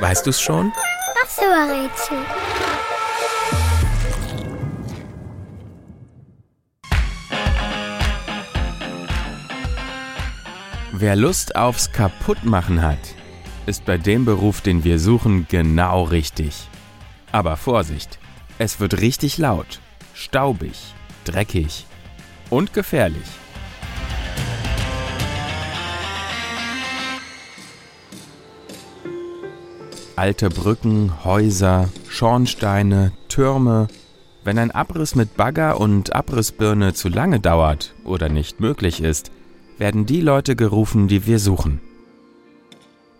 Weißt du's schon? Das Rätsel. Wer Lust aufs Kaputtmachen hat, ist bei dem Beruf, den wir suchen, genau richtig. Aber Vorsicht, es wird richtig laut, staubig, dreckig und gefährlich. Alte Brücken, Häuser, Schornsteine, Türme. Wenn ein Abriss mit Bagger und Abrissbirne zu lange dauert oder nicht möglich ist, werden die Leute gerufen, die wir suchen.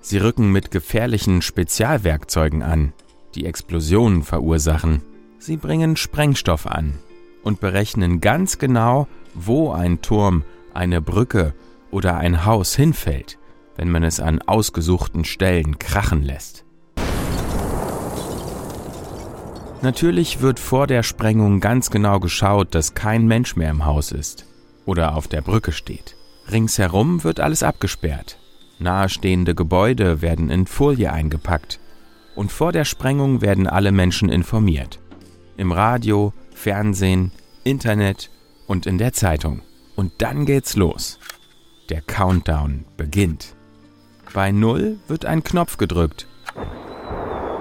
Sie rücken mit gefährlichen Spezialwerkzeugen an, die Explosionen verursachen. Sie bringen Sprengstoff an und berechnen ganz genau, wo ein Turm, eine Brücke oder ein Haus hinfällt, wenn man es an ausgesuchten Stellen krachen lässt. Natürlich wird vor der Sprengung ganz genau geschaut, dass kein Mensch mehr im Haus ist oder auf der Brücke steht. Ringsherum wird alles abgesperrt. Nahestehende Gebäude werden in Folie eingepackt. Und vor der Sprengung werden alle Menschen informiert. Im Radio, Fernsehen, Internet und in der Zeitung. Und dann geht's los. Der Countdown beginnt. Bei Null wird ein Knopf gedrückt.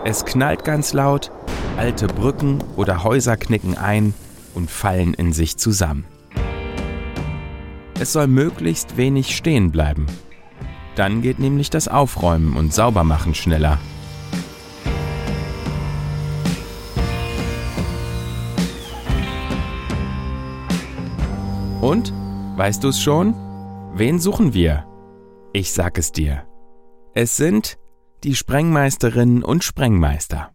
Es knallt ganz laut, alte Brücken oder Häuser knicken ein und fallen in sich zusammen. Es soll möglichst wenig stehen bleiben. Dann geht nämlich das Aufräumen und Saubermachen schneller. Und? Weißt du es schon? Wen suchen wir? Ich sag es dir. Es sind die Sprengmeisterinnen und Sprengmeister.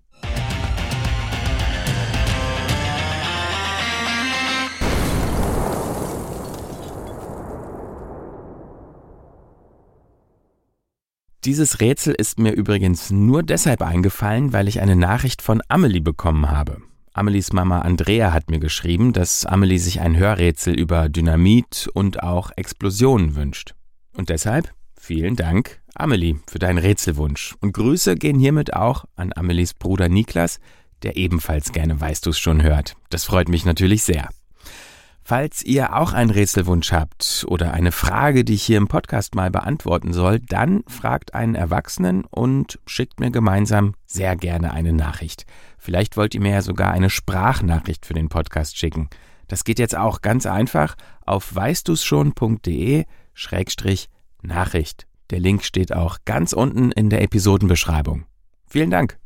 Dieses Rätsel ist mir übrigens nur deshalb eingefallen, weil ich eine Nachricht von Amelie bekommen habe. Amelies Mama Andrea hat mir geschrieben, dass Amelie sich ein Hörrätsel über Dynamit und auch Explosionen wünscht. Und deshalb vielen Dank, Amelie, für deinen Rätselwunsch. Und Grüße gehen hiermit auch an Amelies Bruder Niklas, der ebenfalls gerne Weißt du's schon hört. Das freut mich natürlich sehr. Falls ihr auch einen Rätselwunsch habt oder eine Frage, die ich hier im Podcast mal beantworten soll, dann fragt einen Erwachsenen und schickt mir gemeinsam sehr gerne eine Nachricht. Vielleicht wollt ihr mir ja sogar eine Sprachnachricht für den Podcast schicken. Das geht jetzt auch ganz einfach auf weißdu's Schrägstrich Nachricht. Der Link steht auch ganz unten in der Episodenbeschreibung. Vielen Dank.